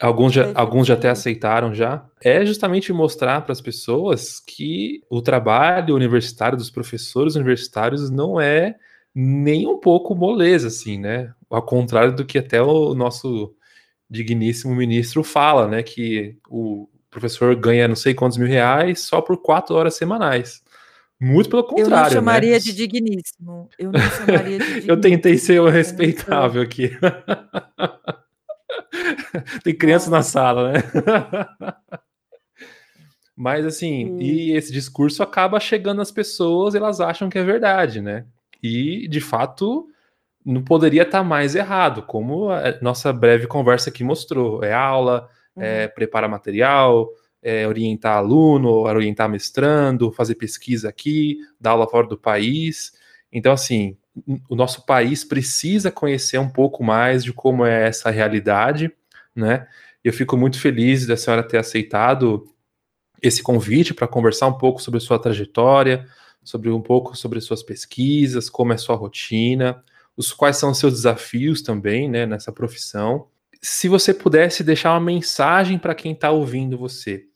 alguns já, alguns já até aceitaram já, é justamente mostrar para as pessoas que o trabalho universitário dos professores universitários não é nem um pouco moleza, assim, né? Ao contrário do que até o nosso digníssimo ministro fala, né? Que o professor ganha não sei quantos mil reais só por quatro horas semanais. Muito pelo contrário. Eu não chamaria né? de digníssimo. Eu não chamaria de digníssimo. [laughs] Eu tentei ser o respeitável aqui. [laughs] Tem criança na sala, né? [laughs] Mas assim, hum. e esse discurso acaba chegando às pessoas, elas acham que é verdade, né? E de fato não poderia estar mais errado, como a nossa breve conversa aqui mostrou. É aula, é uhum. é preparar material, é orientar aluno, orientar mestrando, fazer pesquisa aqui, dar aula fora do país. Então, assim, o nosso país precisa conhecer um pouco mais de como é essa realidade, né? Eu fico muito feliz da senhora ter aceitado esse convite para conversar um pouco sobre sua trajetória, sobre um pouco sobre suas pesquisas, como é sua rotina, os quais são os seus desafios também, né, nessa profissão. Se você pudesse deixar uma mensagem para quem está ouvindo você,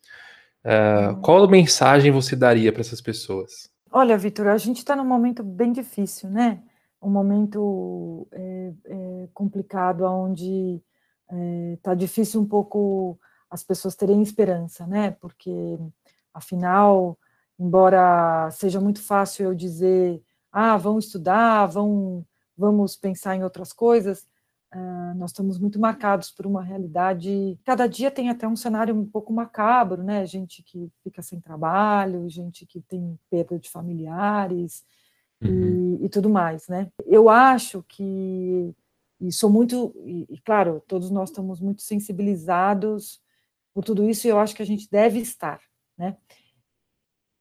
uh, qual mensagem você daria para essas pessoas? Olha, Vitor, a gente está num momento bem difícil, né? Um momento é, é, complicado, onde está é, difícil um pouco as pessoas terem esperança, né? Porque, afinal, embora seja muito fácil eu dizer, ah, vão estudar, vão, vamos pensar em outras coisas, uh, nós estamos muito marcados por uma realidade. Cada dia tem até um cenário um pouco macabro, né? Gente que fica sem trabalho, gente que tem perda de familiares uhum. e, e tudo mais, né? Eu acho que e sou muito, e, e, claro, todos nós estamos muito sensibilizados por tudo isso, e eu acho que a gente deve estar, né?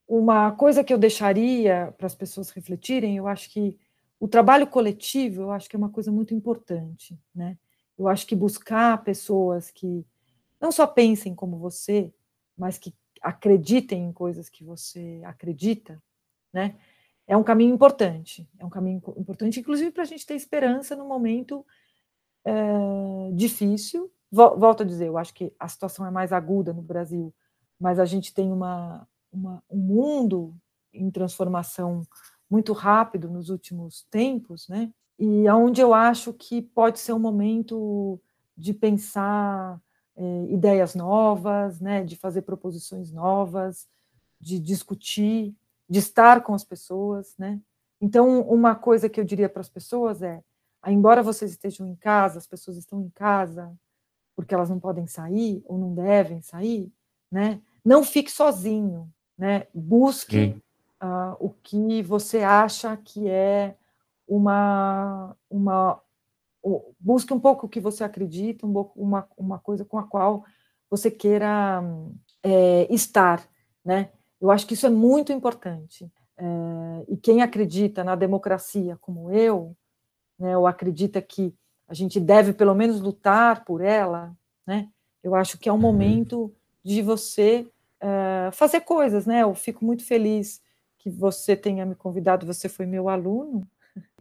Uma coisa que eu deixaria para as pessoas refletirem, eu acho que o trabalho coletivo, eu acho que é uma coisa muito importante, né? Eu acho que buscar pessoas que não só pensem como você, mas que acreditem em coisas que você acredita, né? é um caminho importante, é um caminho importante, inclusive para a gente ter esperança no momento é, difícil. Volto a dizer, eu acho que a situação é mais aguda no Brasil, mas a gente tem uma, uma um mundo em transformação muito rápido nos últimos tempos, né? E aonde eu acho que pode ser um momento de pensar é, ideias novas, né? De fazer proposições novas, de discutir de estar com as pessoas, né? Então, uma coisa que eu diria para as pessoas é: embora vocês estejam em casa, as pessoas estão em casa porque elas não podem sair ou não devem sair, né? Não fique sozinho, né? Busque uh, o que você acha que é uma uma busque um pouco o que você acredita, um pouco uma, uma coisa com a qual você queira é, estar, né? Eu acho que isso é muito importante. É, e quem acredita na democracia como eu, né, ou acredita que a gente deve pelo menos lutar por ela, né, eu acho que é um uhum. momento de você é, fazer coisas, né? Eu fico muito feliz que você tenha me convidado, você foi meu aluno.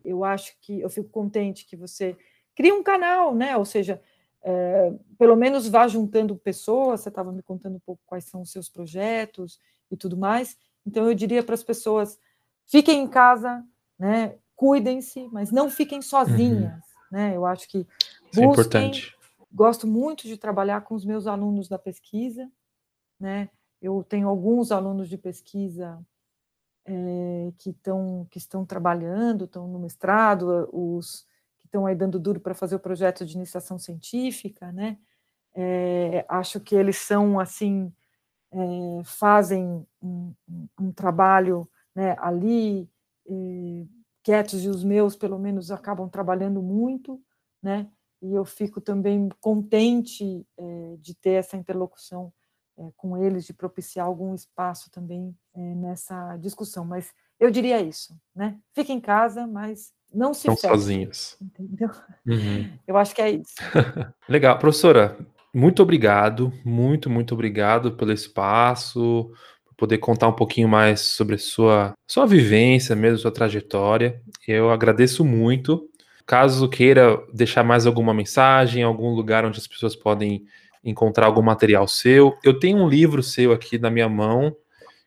Eu acho que eu fico contente que você cria um canal, né? Ou seja, é, pelo menos vá juntando pessoas. Você estava me contando um pouco quais são os seus projetos e tudo mais. Então, eu diria para as pessoas: fiquem em casa, né? cuidem-se, mas não fiquem sozinhas. Uhum. Né? Eu acho que busquem, Isso é importante. Gosto muito de trabalhar com os meus alunos da pesquisa. Né? Eu tenho alguns alunos de pesquisa é, que, estão, que estão trabalhando, estão no mestrado, os que estão aí dando duro para fazer o projeto de iniciação científica, né? É, acho que eles são assim é, fazem um, um, trabalho né, ali, é, quietos, e os meus, pelo menos, acabam trabalhando muito, né? E eu fico também contente é, de ter essa interlocução com eles, de propiciar algum espaço também nessa discussão. Mas eu diria isso, né? Fique em casa, mas não se Estão sozinhos. Entendeu? Uhum. [laughs] Eu acho que é isso. [laughs] Legal. Professora, muito obrigado, muito, muito obrigado pelo espaço, por poder contar um pouquinho mais sobre sua, sua vivência mesmo, sua trajetória. Eu agradeço muito. Caso queira deixar mais alguma mensagem, algum lugar onde as pessoas podem encontrar algum material seu, eu tenho um livro seu aqui na minha mão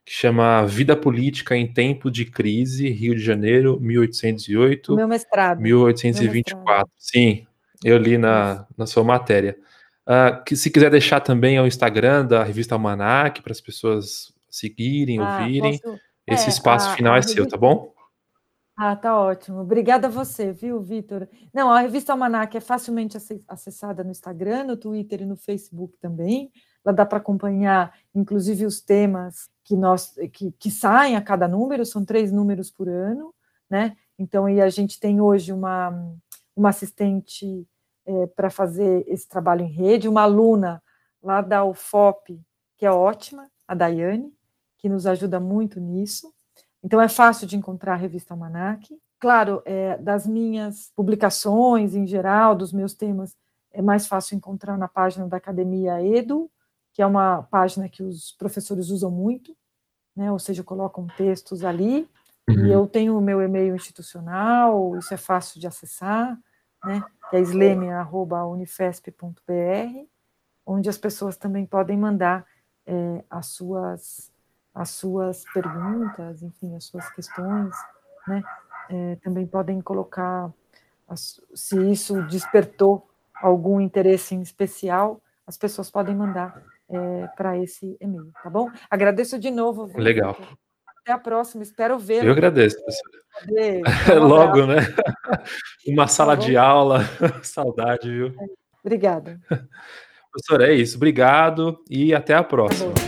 que chama Vida Política em Tempo de Crise, Rio de Janeiro, 1808. Meu mestrado. 1824. Meu mestrado. Sim, eu li na, na sua matéria. Uh, que se quiser deixar também o Instagram da revista Almanac para as pessoas seguirem, ah, ouvirem. Posso... Esse é, espaço a, final a é revista... seu, tá bom? Ah, tá ótimo. Obrigada a você, viu, Vitor? Não, a revista Almanac é facilmente acessada no Instagram, no Twitter e no Facebook também. Lá dá para acompanhar, inclusive, os temas que nós que, que saem a cada número, são três números por ano, né? Então, e a gente tem hoje uma, uma assistente é, para fazer esse trabalho em rede, uma aluna lá da UFOP, que é ótima, a Daiane, que nos ajuda muito nisso. Então, é fácil de encontrar a revista Almanac. Claro, é, das minhas publicações em geral, dos meus temas, é mais fácil encontrar na página da Academia Edu, que é uma página que os professores usam muito, né, ou seja, colocam textos ali, uhum. e eu tenho o meu e-mail institucional, isso é fácil de acessar, né, que é sleme.unifesp.br, onde as pessoas também podem mandar é, as, suas, as suas perguntas, enfim, as suas questões, né? É, também podem colocar as, se isso despertou algum interesse em especial, as pessoas podem mandar é, para esse e-mail, tá bom? Agradeço de novo. Legal. Até a próxima, espero ver. Eu agradeço, professora. [laughs] Logo, né? [laughs] Uma tá sala tá de aula, [laughs] saudade, viu? Obrigada. Professor, é isso. Obrigado e até a próxima. Tá